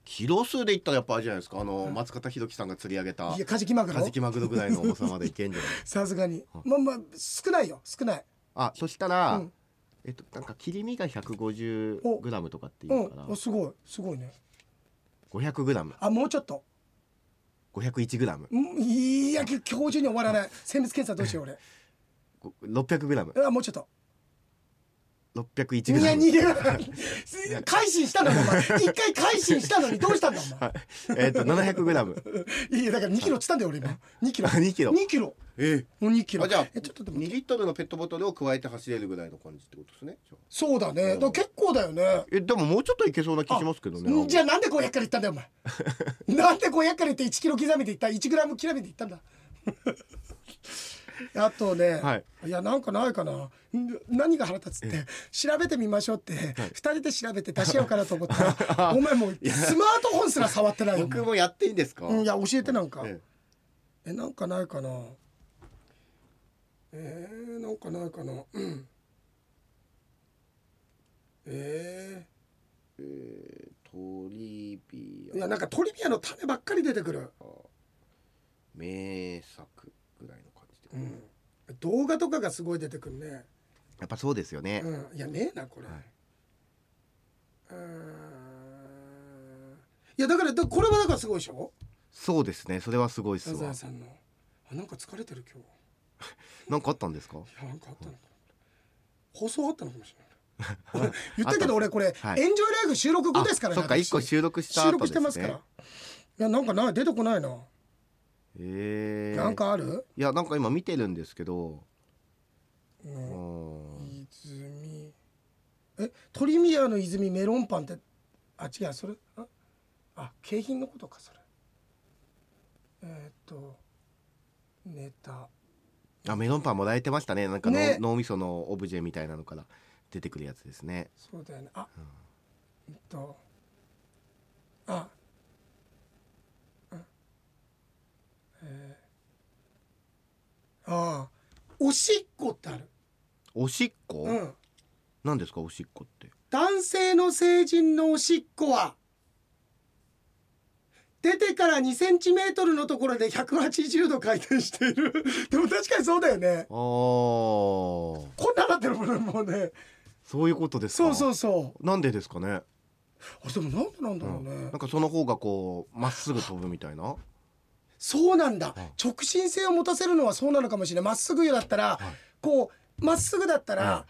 キロ数で言ったらやっぱあれじゃないですか？あの松方弘樹さんが釣り上げたいやカジキマグロ。カジキマグロぐらいの重さまでいけんじゃないさすがに。まあまあ少ないよ少ない。あそしたら、うん。えっとなんか切り身が150おグラムとかってういうから、んおすごいすごいね。500グラム。あもうちょっと。501グラム。うんいや今日中に終わらない。精密検査どうしよう600 グラム。俺あもうちょっと601いグラム。や逃げな 改心したのにお前。一回改心したのにどうしたんだお前。えっと700グラム。いやだから2キロっつったんだよ俺今。2キロ。あ2キロ。2キロ。えもう2キロ。あじゃちょっとでも。2リットルのペットボトルを加えて走れるぐらいの感じってことですねそうだね。だ結構だよね。えでももうちょっといけそうな気しますけどねんじゃあなんで500から言ったんだよお前。なんで500から言って1キロ刻みで言った1グラム刻みで言ったんだ あとね、はい。いやなんかないかな。ん何が腹立つって調べてみましょうって2人で調べて出しようかなと思ったら お前もうスマートフォンすら触ってないよ。僕もやっていいんですか、うんいや教えてなんか。ええ。なんかないかな。えー、なんかないかな。うん。えええートリビー、いアやなんかトリビアの種ばっかり出てくる。名作ぐらいのうん。動画とかがすごい出てくるね。やっぱそうですよね、うん。いやねえなこれ、はい、いやだからだこれはだからすごいでしょ？そうですね。それはすごいっすわ。エさんの。あなんか疲れてる今日。なんかあったんですか？いやなんかあったのか。放送あったのかもしれない。俺言ったけど俺これ、はい。エンジョイライフ収録後ですからあそっか私一個収録したね。録してますから。いやなんかない出てこないな、ええなんかある？いやなんか今見てるんですけど、ううん。ん、泉。えトリミアの泉メロンパンってあ違うそれあ？あ景品のことかそれ。えーっとネタ。あメロンパンもらえてましたね。なんかの、ね。脳みそのオブジェみたいなのから出てくるやつですね。そうだよね。あ、えっとああえー、ああおしっこってある。おしっこ、うん。なんですかおしっこって？男性の成人のおしっこは？出てから2センチメートルのところで180度回転している。でも確かにそうだよね。あー。こんななってるもんねもうね。そういうことですか？そうそうそう。なんでですかね、あでもなんでなんだろうね、なんかその方がこうまっすぐ飛ぶみたいな？そうなんだ。うん。直進性を持たせるのはそうなのかもしれない。まっすぐだったら、こうまっすぐだったら、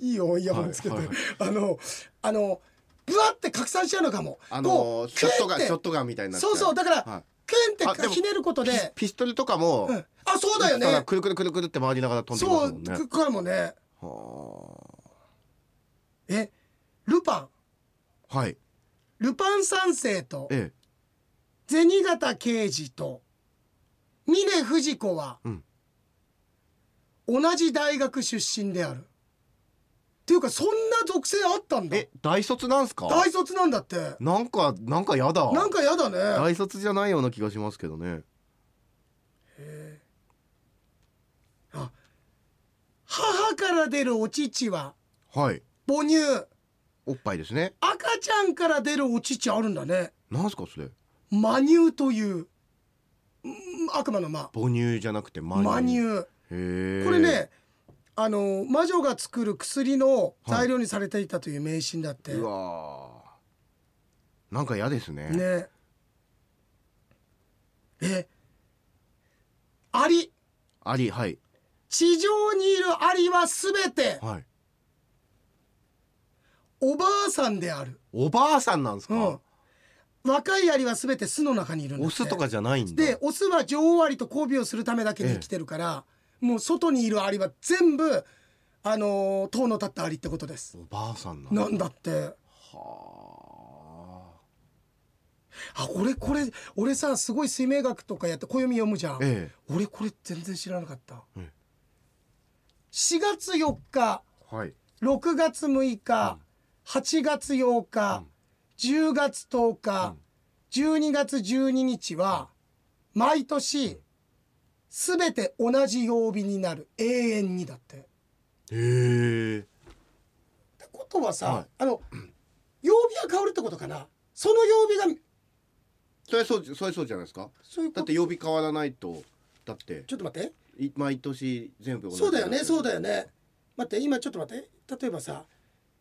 い。いよイヤホンつけて、あのあのブワって拡散しちゃうのかも。あこのうショットガンショットガンみたいになそうそう。だから、はい。クンってひねることで、ピストルとかも、うん、あそうだよね。くるくるくるくるって回りながら飛んでますもんね。くかもね。はえルパン？あはい。ルパン三世とええ銭形刑事と峰不二子は、うん。同じ大学出身である。っていうかそんな属性あったんだ。え大卒なんすか？大卒なんだって。なんかなんかやだ。なんかやだね。大卒じゃないような気がしますけどね。あ母から出るお乳ははい。母乳。おっぱいですね。赤ちゃんから出るお乳あるんだね。なんすかそれ？魔乳といううん悪魔の魔。母乳じゃなくてマ魔乳へえこれねあの魔女が作る薬の材料にされていたという迷信だって、うわー。なんか嫌ですね。ね。えアリ。アリはい。地上にいるアリはすべてはい。おばあさんである、おばあさんなんですか、うん、若いアリはすべて巣の中にいるんオスとかじゃないんだ。でオスは女王アリと交尾をするためだけに生きてるから、もう外にいるアリは全部あのー塔の立ったアリってことです。おばあさんなんだ。なんだって。はあ。俺これ俺さすごい水明学とかやって暦読むじゃん、あえ。俺これ全然知らなかった、うん4月4日えはい。6月6日、8月8日、10月10日、12月12日は毎年すべて同じ曜日になる永遠にだって。ってへえことはさ、はい。あの曜日が変わるってことかな。その曜日がそれそうそれそうじゃないですか？だって曜日変わらないとだって。ちょっと待って。い毎年全部同じそうだよねそうだよよね。待って今ちょっと待って。例えばさ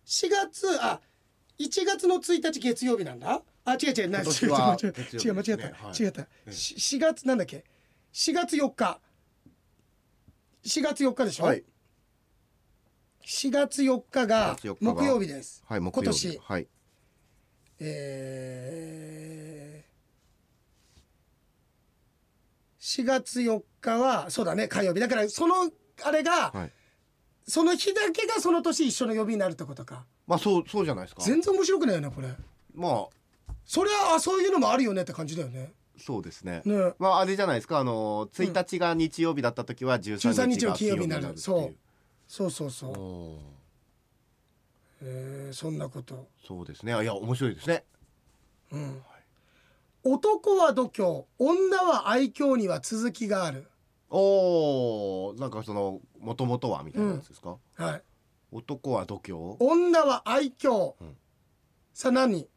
4月あ1月の1日月曜日なんだ？あ違う違う。な今違う違う。違う間違った、ねはい。違った、し4月なんだっけ？4月4日。4月4日でしょ、はい。4月4日が4月4日が。木曜日です、はい木曜日。今年。はい。えー、4月4日はそうだね火曜日。だからそのあれが、はいその日だけがその年一緒の曜日になるってことか。まあそうそうじゃないですか。全然面白くないよねこれ。まあ。そりゃあそういうのもあるよねって感じだよね。そうですね。ね。まああれじゃないですか。あの1日が日曜日だった時は13 13日が日の金曜日になるっていう。そう。そうそうそう。おー。えー、そんなこと。そうですね。いや面白いですね。うん。男は度胸女は愛嬌には続きがあるおーなんかそのもともとはみたいなやつですか、はい。男は度胸？女は愛嬌、うん。さあ何？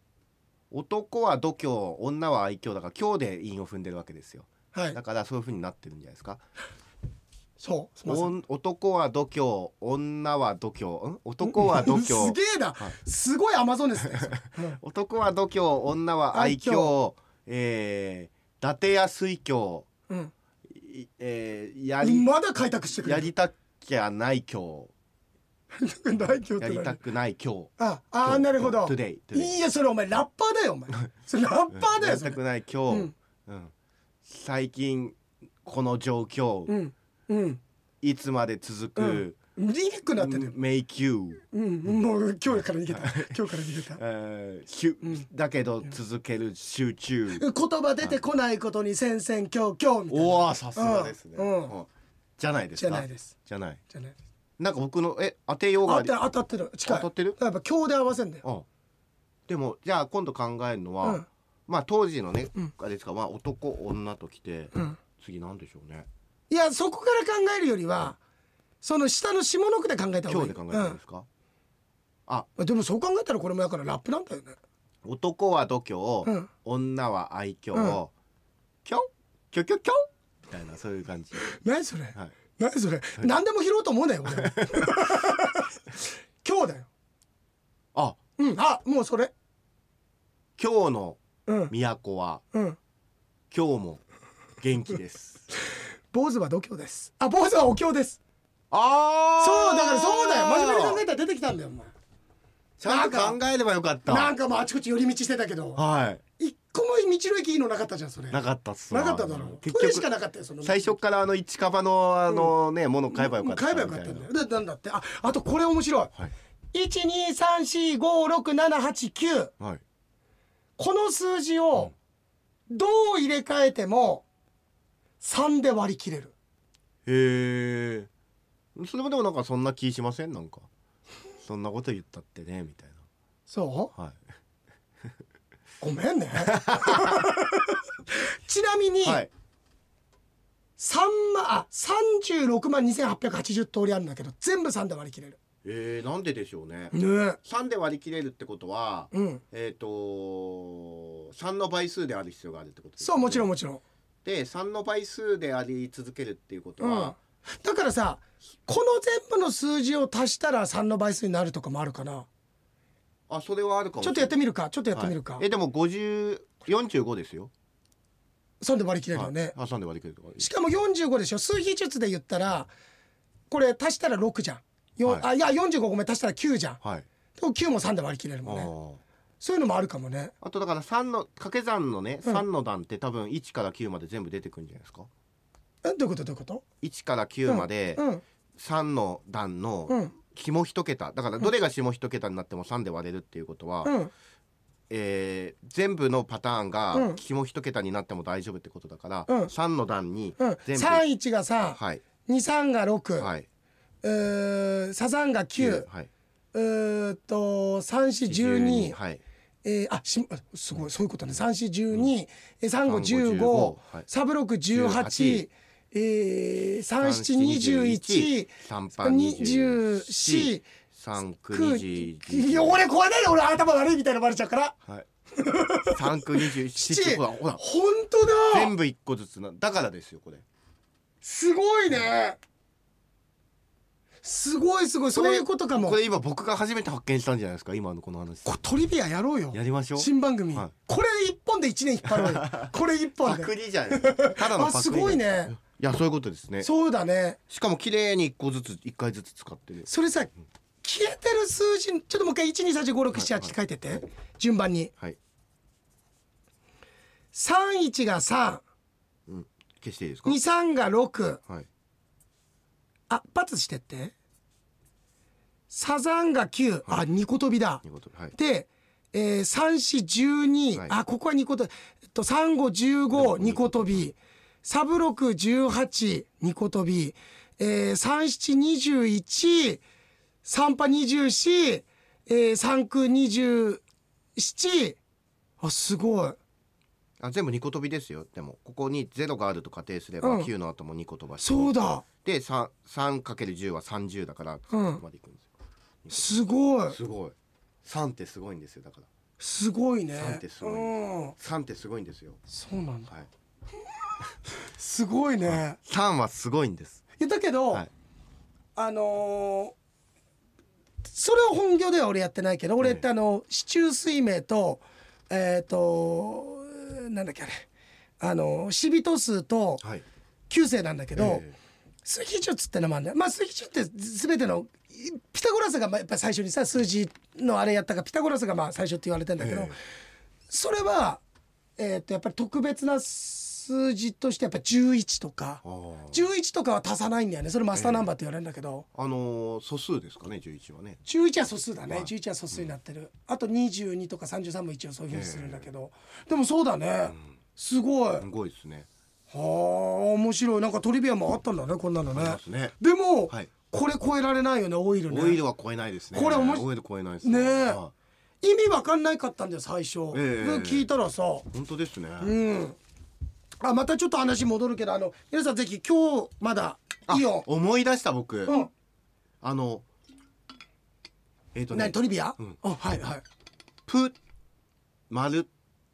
男は度胸女は愛嬌だから今日で韻を踏んでるわけですよ。はい。だからそういう風になってるんじゃないですか？そう男は度胸女は度胸。ん？男は度胸。すげえな、はい。すごいアマゾネスです、うん 男は度胸女は愛嬌。愛嬌。えー、伊達や水郷。うん、いえー、やりまだ開拓してくれる？やりたきゃない今大凶 って日やりた何くない今日。ああ今日。なるほど。Today today いやそれお前ラッパーだよお前。それラッパーだやりたくない今日、うん。うん。最近この状況、うん。うん。いつまで続く、リリックになってるよ make you うんもう今日から逃げた。今日から逃げた。えーしゅうん。だけど続ける集中、言葉出てこないことに戦々恐々みたいな。おおさすがですね、うんうん。じゃないですじゃかないです。じゃない。じゃないです。なんか僕のえ当てようがあ当たってる。近い。当たってる？やっぱ今日で合わせんだよ。あでもじゃあ今度考えるのは、うん。まあ当時のね、うん。あれですか、まあ、男女ときて、うん。次なんでしょうね。いやそこから考えるよりはその下の下の句で考えた方がい日で考えたんですか、あうん、でもそう考えたらこれもだからラップなんだよね。男は度胸、うん。女は愛嬌、うん。キョンキョキョキョンみたいなそういう感じ。何それ？はい。何それ？何でも拾おうと思うなよ俺 今日だよ。あ。うん。あもうそれ。今日のうん。都はうん。今日も元気です。坊主は度胸です。あ坊主はお経ですあそうだからそうだよ。真面目に考えたら出てきたんだよお前。ちゃんと考えればよかった。なんかもうあちこち寄り道してたけどはい。一個も道の駅いいのなかったじゃんそれ。なかったっすわ。なかっただろ。う結トイレしか局なかったよその最初からあの一カバのあのね、もの買えばよかった買えばよかったんだよ。でなんだって？ああとこれ面白い。はい。123456789はい。この数字をどう入れ替えても3で割り切れる。へえそれもでもなんかそんな気しません？なんか。そんなこと言ったってねみたいそう？なはい。ごめんね。ちなみに、はい。3万あ36万2880通りあるんだけど全部3で割り切れる。えー、なんででしょうね。ね。3で割り切れるってことは、うん。えっ、と3の倍数である必要があるってことですそうもちろんんもちろん。で3の倍数であり続けるっていうことうん。は、だからさこの全部の数字を足したら3の倍数になるとかもあるかな。あそれはあるかも。ちょっとやってみるか。ちょっとやってみるか、はい。えでも5045ですよ。3で割り切れるよね、あ三で割り切れるしかも45でしょ。数比術で言ったらこれ足したら6じゃん、よはい。あいや45ごめん足したら9じゃん。はい。でも9も3で割り切れるあもんね。ー。そういうのもあるかもね。あとだから三の掛け算のねうん。三の段って多分1から9まで全部出てくるんじゃないですか。えどういうことどういうこと？1から9までうん3の段のうん。下一桁。だからどれが下一桁になっても3で割れるっていうことは、うん。えー全部のパターンうがん。下一桁になっても大丈夫ってことだから、うん。3の段にうん。全部、31が3はい。23が6、はい。えーサザンが9はい。えーっと3412はい。えー、あしあすごいそういうことね。3412、えー、3515 35はい。サブロク18えー、3721 3番24 3区く21いや俺怖いね俺頭悪いみたいなのバレちゃうからはい3区27ほらほら本当だ全部一個ずつなだからですよこれすごいねすごいすごいそういうことかもこれ今僕が初めて発見したんじゃないですか今のこの話これトリビアやろうよやりましょう新番組、はいこれ一本で一年引っ張ろうよこれ一パ本でクリじゃないただのパクリあすごいねいやそういうことですね。そうだね。しかも綺麗に一個ずつ一回ずつ使ってる。それさ消えてる数字ちょっともう一回12345678って書いてて、順番に。はい。31が消していいですか？323が6はい。あパツしてって。サザンが9、あ2個飛びだ。はい。で、えー、3412、はい。あここは2個飛び、えっと、3515個飛びサブロク182個飛び、えー、3721パ24、えー、3区27あすごい。あ全部二個飛びですよ。でもここにゼロがあると仮定すれば、うん。9の後も2個飛ばしてそうだ。で 3, 3かける10は30だからそこまでいくんですよ、すごい。すごい。3ってすごいんですよだから。すごいね。3ってすごいうん。3ってすごいんですよ。そうなんだ。はいすごいね、3はすごいんです。いやだけど、はい。あのーそれを本業では俺やってないけど俺ってあの市中水明とえっ、となんだっけあれ。あの死人数とはい。旧世なんだけど、え水比術ってのもあるんだよ。まあ水比術って全てのピタゴラスがまあやっぱり最初にさ数字のあれやったからピタゴラスがまあ最初って言われてんだけど、ええ。それは、えー、とやっぱり特別な数字としてやっぱ11とか。あー。11とかは足さないんだよね。それマスターナンバーって言われるんだけど、あのー素数ですかね11はね。11は素数だね、はい。11は素数になってる、あと22とか33も一応そういうふうにするんだけど、でもそうだね、すごい、はすごいですね。あ面白い。なんかトリビアもあったんだねこんなのね。ね。でも、はい。これ超えられないよねオイルね。オイルは超えないですね。これ面白オイル超えないですね。え。は意味わかんないかったんだよ最初、ええ。で聞いたらさ。い本当ですね。うんあまたちょっと話戻るけどあの皆さんぜひ今日まだあいいよ。思い出した僕。うん。あのえっとね何トリビア、うん。あはいはい「プ」「丸」っ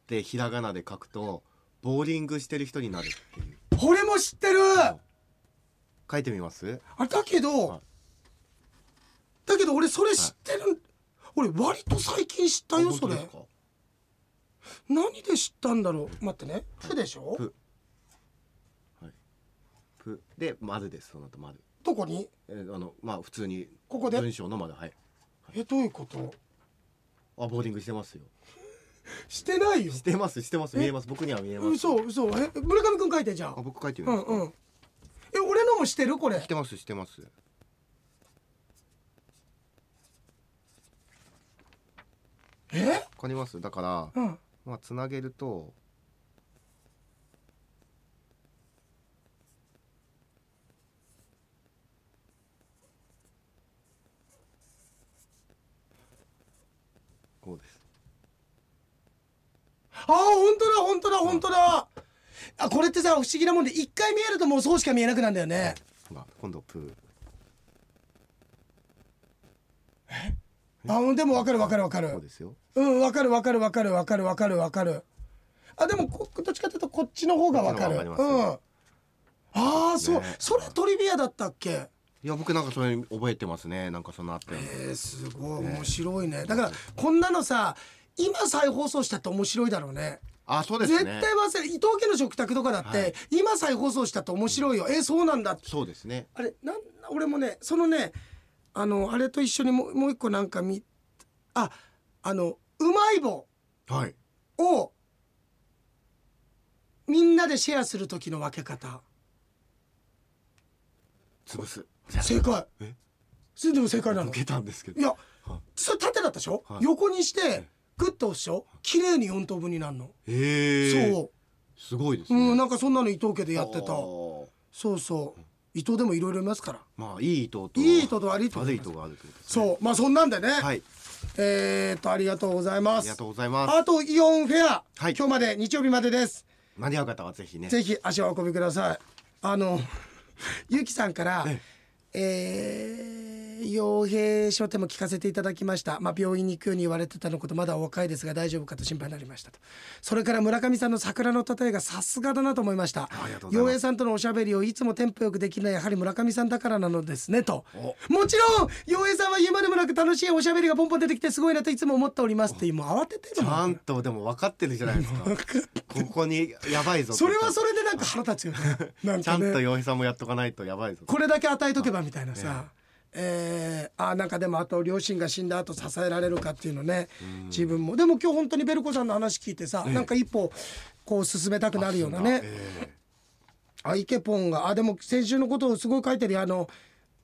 てひらがなで書くとボーリングしてる人になるっていう。俺も知ってる！書いてみます？あだけど、はい。だけど俺それ知ってる、俺割と最近知ったよそれあ本当ですか？何で知ったんだろう？待ってね「ふ」でしょ？プ。はいプ。で丸ですその後丸どこに？えーあのまあ普通に。ここで？文章の丸はい。えどういうこと？あボーリングしてますよ。してないよ。してますしてます。見えます。僕には見えます。嘘嘘。え村上くん書いてじゃああ僕書いてみうんますか、うんえ俺のもしてる？これ。してますしてます。え？わかります？だからうん。まあつなげるとあ本当だ本当だ本当だ。あこれってさ不思議なもんで一回見えるともうそうしか見えなくなるんだよね。ほら今度プー。あでも分かる分かる分かる。こうですよ。うん分かる分かる分かる分かる分かる分かる。あでもこどっちかというとこっちの方が分かる。うん。ああそう、ね。それトリビアだったっけ？いや僕なんかそれ覚えてますね。なんかそのあってえー、すごい。面白いね。だからこんなのさ今再放送したって面白いだろうね。あそうです絶ね対忘れ伊藤家の食卓とかだって、はい。今再放送したと面白いよ、えそうなんだ。そうですね。あれなん俺もねそのねあのあれと一緒にもうもう一個なんか見ああのうまい棒。はい。をみんなでシェアする時の分け方。潰す。正解。え？それでも正解なの。受けたんですけど。いやはい。それ縦だったでしょ、はい。横にしてグッと押しょ？綺麗に4等分になるの、へえ。そすごいですう、ね。うん、なんかそんなの伊藤家でやってた。そうそう。伊藤でもいろいろいますから。まあいい糸といい糸と悪い糸悪い糸があるってことですね。そう。まあそんなんでね、はい。えー、っとありがとうございます。ありがとうございます。あとイオンフェア、はい。今日まで日曜日までです。間に合う方はぜひね。ぜひ足をお運びください。あの ゆきさんからえ。えー、傭兵書店も聞かせていただきました、まあ、病院に行くように言われてたのことまだお若いですが大丈夫かと心配になりましたと。それから村上さんの桜の例えがさすがだなと思いました。傭兵さんとのおしゃべりをいつもテンポよくできるのはやはり村上さんだからなのですねと。おもちろん傭兵さんは言うまでもなく楽しいおしゃべりがポンポン出てきてすごいなといつも思っておりますってもう慌ててるちゃもんんとでも分かってるじゃないですか。ここにやばいぞそれはそれでなんか腹立つよね。なん ちゃんと洋平さんもやっとかないとやばいぞこれだけ与えとけばみたいなさ、えー、あなんかでもあと両親が死んだ後支えられるかっていうのね。自分も。でも今日本当にベルコさんの話聞いてさ、なんか一歩こう進めたくなるようなね。えあイケポンが。あでも先週のことをすごい書いてるよ。あの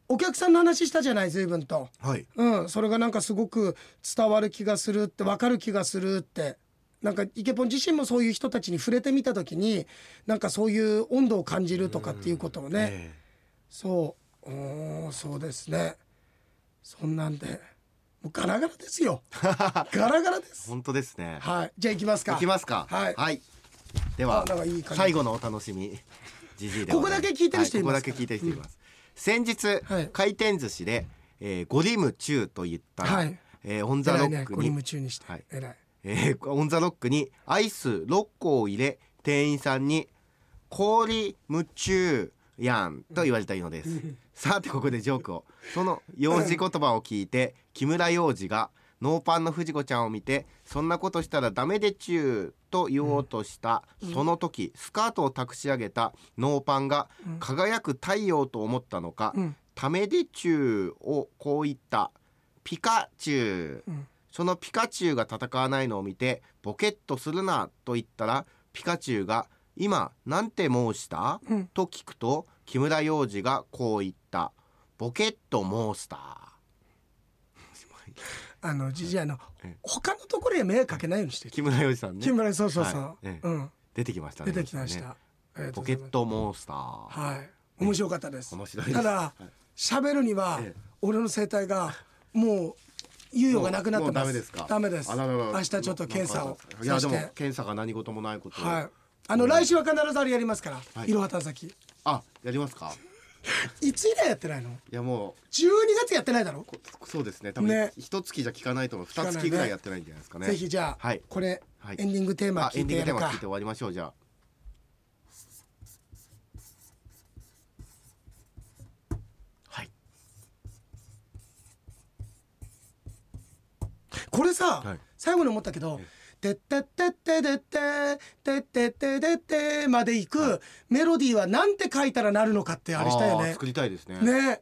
お客さんの話したじゃない随分と。えはい。うん、それがなんかすごく伝わる気がするって分かる気がするって。なんかイケポン自身もそういう人たちに触れてみた時になんかそういう温度を感じるとかっていうことをね、え。そうおーそうですね。そんなんでもうガラガラですよ。ガラガラです。え本当ですね。はい。じゃあ行きますか。いきますか。はい。ではあなんかいい最後のお楽しみ。じじいでここだけ聞いてる人いますはここだけ聞いてる人います。先日はい。回転寿司でえーゴリムチューと言ったらはい。えーオンザロックに夢中にして、はい。偉い。えーオンザロックにアイス6個を入れ店員さんに「氷夢中やん」と言われたのです、さてここでジョークを。その幼児言葉を聞いて 木村幼児がノーパンの藤子ちゃんを見て「そんなことしたらダメでちゅう」と言おうとした、その時スカートを託し上げたノーパンが輝く太陽と思ったのかうん「ためでちゅう」をこう言った「ピカチュウ」うん。そのピカチュウが戦わないのを見てボケっとするなと言ったらピカチュウが今なんて申した、うん。と聞くと木村幼児がこう言った。ボケっと申した？あのじじいあのええ。他のところへ迷惑かけないようにして木村幼児さんね。木村そうそうそう、はい。ええ。うん。出てきましたね出てきました、ね。ボケっとモンスターはい面白かったです。面白いただはい。喋るにはええ。俺の声帯がもう猶予がなくなってます。ダメですか？ダメです。明日ちょっと検査をいやでも検査が何事もないことをはいあの来週は必ずあれやりますから、はい。いろは探先あやりますか？いつ以来やってないの？いやも12月やってないだろ、うこそうですね。多分ね。一月じゃ効かないと思うかないね二月ぐらいやってないんじゃないですかね。ぜひじゃあ、はい。これ、はい。エンディングテーマあエンディングテーマ聞いて終わりましょうじゃあ。はい。これさ、はい。最後に思ったけど「てってってってってっててってってってって」まで行くメロディーはなんて書いたらなるのかってあれしたよね作りたいですねね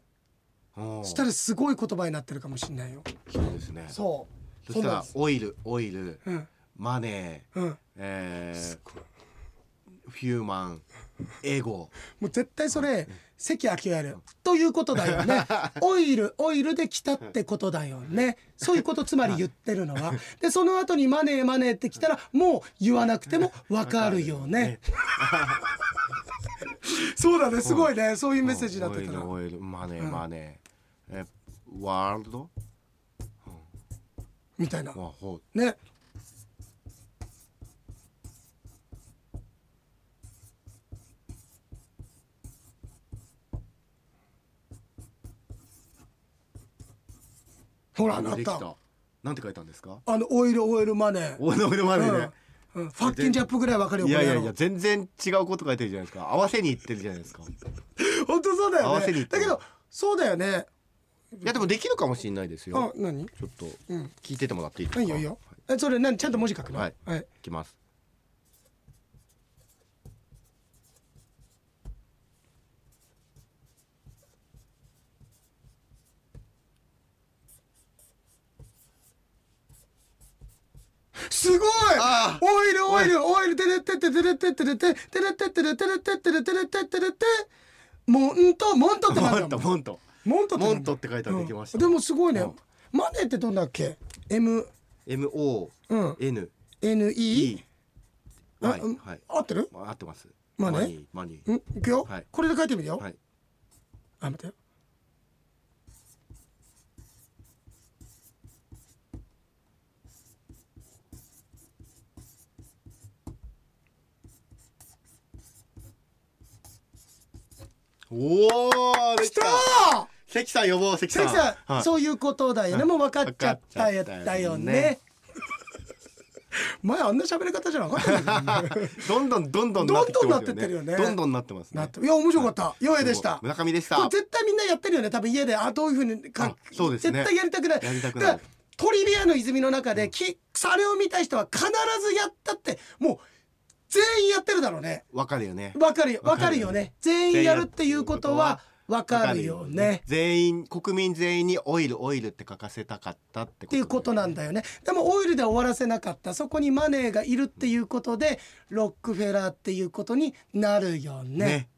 したらすごい言葉になってるかもしれないよそうですねそうそしたらオイルオイルうんマネーうんえーフューマンエゴもう絶対それ関明夫やる。ということだよね。オイルオイルで来たってことだよね。そういうことつまり言ってるのは。でその後にマネーマネーって来たらもう言わなくてもわかるよね。そうだね。すごいね。そういうメッセージだったオイからルオイルマネーうんマネー。えワールド？みたいな。ねほらうなった。できた。なんて書いたんですか？あのオイルオイルマネー、オイルオイルマネーね。うん。うん、ファッキンジャップぐらいわかるよいやいやいや全然違うこと書いてるじゃないですか。合わせにいってるじゃないですか。い 本当そうだ合わせにだけどそうだよね。やでもできるかもしれないですよ。あ何？ちょっとうん聞いててもらっていいですか？いいよいいよ。えそれ何？ちゃんと文字書くの？はい。はい、いきますすごい！あオイルオイルオイルてれってっててれってってれっててれってってれてれってってれてれってってれってモントモントってモンなん。だトモント。モントモントって書いたらできました。うん。でもすごいね。うん。マネーってどんだっけ？M M O うん。N N E E はい。合ってる？合ってます。マネマニー。マニー。うん。いくよ。はい。これで書いてみるよ。はい。あ待って。よおおでききた関さん呼ぼう関さん。関さん、はい。そういうことだよね、はい。もう分かっちゃったやったよね。前あんな喋り方じゃなかったどんどんどんどんどんどんなってってるよね。どんどんなってますね。いや面白かったよえでした。村上でした。絶対みんなやってるよね多分家で。あどういうふうにかあそうですね。絶対やりたくない。やりたくない。トリビアの泉の中できそれを見た人は必ずやったってもう全員やってるだろうね。わかるよね。わかるよ。わわかるよね。全員やるっていうことはわかるよね。全員国民全員にオイルオイルって書かせたかったってっていうことなんだよね。でもオイルで終わらせなかった。そこにマネーがいるっていうことでロックフェラーっていうことになるよね。ね